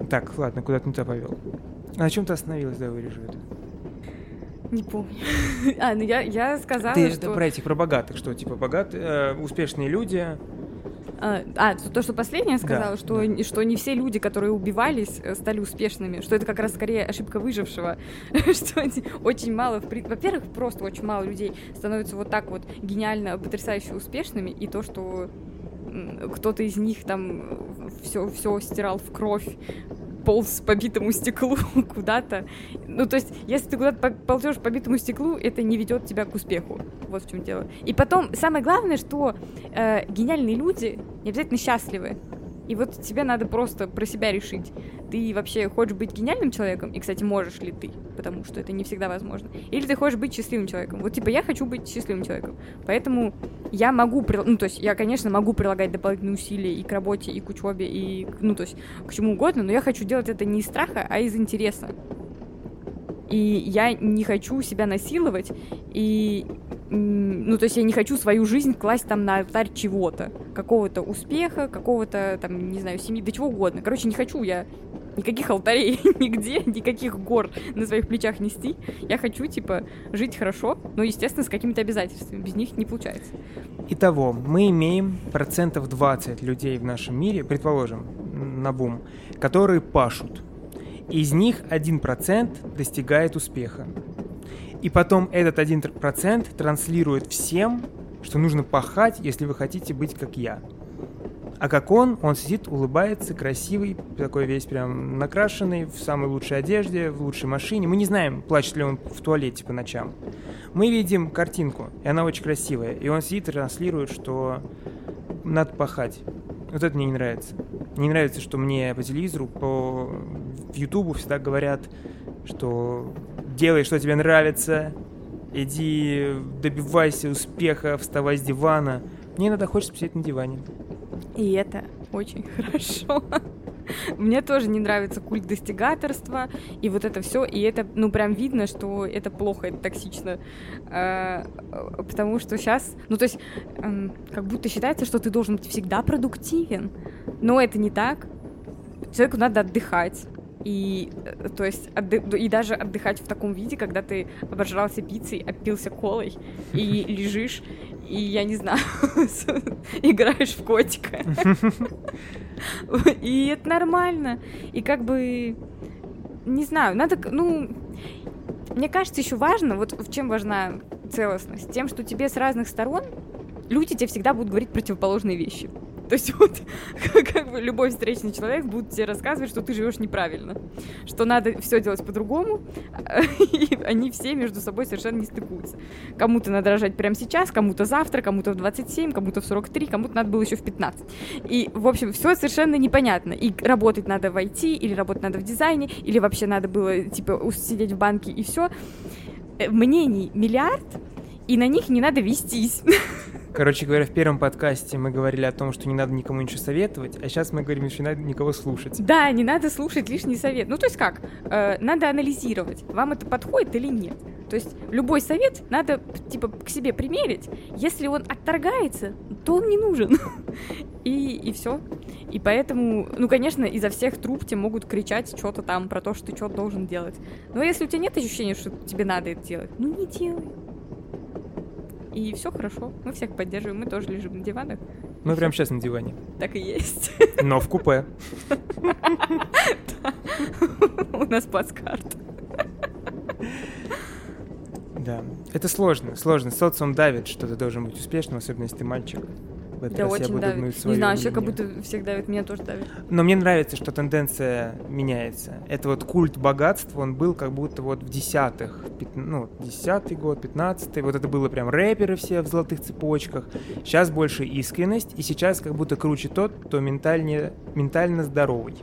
Так, ладно, куда ты не туда повел. А на чем ты остановилась, да, вырежу это? Не помню. (laughs) а, ну я, я сказала, ты, что... про этих, про богатых, что, типа, богатые, э, успешные люди... А, а, то, что последнее сказала, да, что, да. что не все люди, которые убивались, э, стали успешными, что это как раз скорее ошибка выжившего, (laughs) что очень мало, во-первых, просто очень мало людей становятся вот так вот гениально, потрясающе успешными, и то, что кто-то из них там все, все стирал в кровь, полз по битому стеклу (laughs) куда-то. Ну, то есть, если ты куда-то ползешь по битому стеклу, это не ведет тебя к успеху. Вот в чем дело. И потом, самое главное, что э, гениальные люди не обязательно счастливы. И вот тебе надо просто про себя решить. Ты вообще хочешь быть гениальным человеком? И, кстати, можешь ли ты? Потому что это не всегда возможно. Или ты хочешь быть счастливым человеком? Вот, типа, я хочу быть счастливым человеком. Поэтому я могу... Ну, то есть, я, конечно, могу прилагать дополнительные усилия и к работе, и к учебе, и, ну, то есть, к чему угодно, но я хочу делать это не из страха, а из интереса. И я не хочу себя насиловать, и ну, то есть я не хочу свою жизнь класть там на алтарь чего-то, какого-то успеха, какого-то там, не знаю, семьи, да чего угодно. Короче, не хочу я никаких алтарей (laughs) нигде, никаких гор на своих плечах нести. Я хочу, типа, жить хорошо, но, естественно, с какими-то обязательствами. Без них не получается. Итого, мы имеем процентов 20 людей в нашем мире, предположим, на бум, которые пашут. Из них 1% достигает успеха. И потом этот 1% транслирует всем, что нужно пахать, если вы хотите быть как я. А как он, он сидит, улыбается, красивый, такой весь прям накрашенный, в самой лучшей одежде, в лучшей машине. Мы не знаем, плачет ли он в туалете по ночам. Мы видим картинку, и она очень красивая. И он сидит и транслирует, что надо пахать. Вот это мне не нравится. Не нравится, что мне по телевизору, по в Ютубу всегда говорят, что делай, что тебе нравится, иди добивайся успеха, вставай с дивана. Мне иногда хочется сидеть на диване. И это очень (laughs) хорошо. Мне тоже не нравится культ достигаторства и вот это все, и это, ну, прям видно, что это плохо, это токсично, э, потому что сейчас, ну, то есть, эм, как будто считается, что ты должен быть всегда продуктивен, но это не так. Человеку надо отдыхать, и, э, то есть, отды- и даже отдыхать в таком виде, когда ты обожрался пиццей, опился колой и (laughs) лежишь, и, я не знаю, (laughs) играешь в котика. (laughs) И это нормально. И как бы, не знаю, надо, ну, мне кажется, еще важно, вот в чем важна целостность, тем, что тебе с разных сторон люди тебе всегда будут говорить противоположные вещи. То есть вот (laughs) как бы любой встречный человек будет тебе рассказывать, что ты живешь неправильно, что надо все делать по-другому, (laughs) и они все между собой совершенно не стыкуются. Кому-то надо рожать прямо сейчас, кому-то завтра, кому-то в 27, кому-то в 43, кому-то надо было еще в 15. И, в общем, все совершенно непонятно. И работать надо в IT, или работать надо в дизайне, или вообще надо было, типа, сидеть в банке, и все. Э, мнений миллиард, и на них не надо вестись. Короче говоря, в первом подкасте мы говорили о том, что не надо никому ничего советовать, а сейчас мы говорим, что не надо никого слушать. Да, не надо слушать лишний совет. Ну, то есть как? Э, надо анализировать, вам это подходит или нет. То есть любой совет надо, типа, к себе примерить. Если он отторгается, то он не нужен. (laughs) И, и все. И поэтому, ну, конечно, изо всех труб тебе могут кричать что-то там про то, что ты что-то должен делать. Но если у тебя нет ощущения, что тебе надо это делать, ну не делай и все хорошо. Мы всех поддерживаем, мы тоже лежим на диванах. Мы прямо сейчас на диване. Так и есть. Но в купе. (laughs) У нас плацкарт. Да. Это сложно, сложно. Социум давит, что ты должен быть успешным, особенно если ты мальчик. В этот да, раз очень я буду давит. гнуть свое Не знаю, вообще как будто всех давит, меня тоже давит. Но мне нравится, что тенденция меняется. Это вот культ богатства, он был как будто вот в десятых, ну, десятый год, пятнадцатый, вот это было прям рэперы все в золотых цепочках. Сейчас больше искренность, и сейчас как будто круче тот, кто ментальнее, ментально здоровый.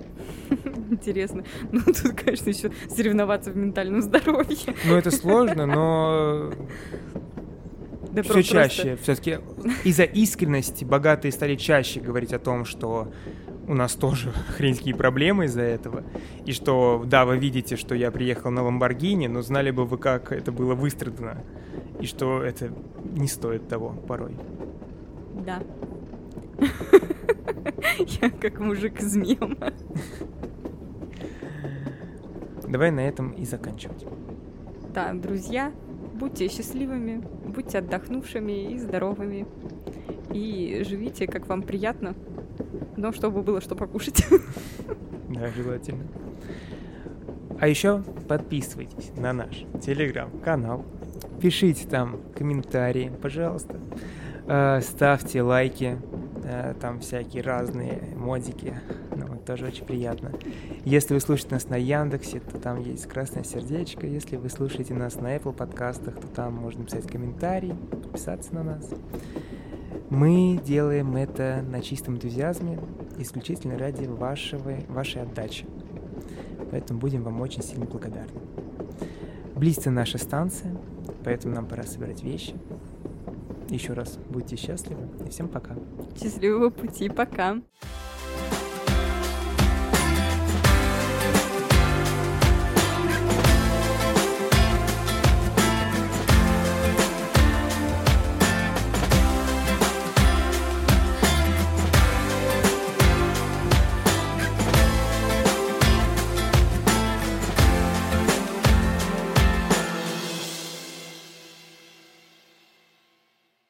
(laughs) Интересно. Ну, тут, конечно, еще соревноваться в ментальном здоровье. Ну, это сложно, но да все просто... чаще, все-таки из-за искренности богатые стали чаще говорить о том, что у нас тоже (laughs) хрень какие проблемы из-за этого. И что, да, вы видите, что я приехал на Ламборгини, но знали бы вы, как это было выстрадано. И что это не стоит того порой. Да. (laughs) Я как мужик из мема. Давай на этом и заканчивать. Да, друзья, будьте счастливыми, будьте отдохнувшими и здоровыми. И живите, как вам приятно, но чтобы было что покушать. (laughs) Да, желательно. А еще подписывайтесь на наш телеграм-канал, пишите там комментарии, пожалуйста, э, ставьте лайки, э, там всякие разные модики, тоже очень приятно. Если вы слушаете нас на Яндексе, то там есть красное сердечко. Если вы слушаете нас на Apple подкастах, то там можно писать комментарий, подписаться на нас. Мы делаем это на чистом энтузиазме, исключительно ради вашего, вашей отдачи. Поэтому будем вам очень сильно благодарны. Близится наша станция, поэтому нам пора собирать вещи. Еще раз будьте счастливы и всем пока. Счастливого пути, пока.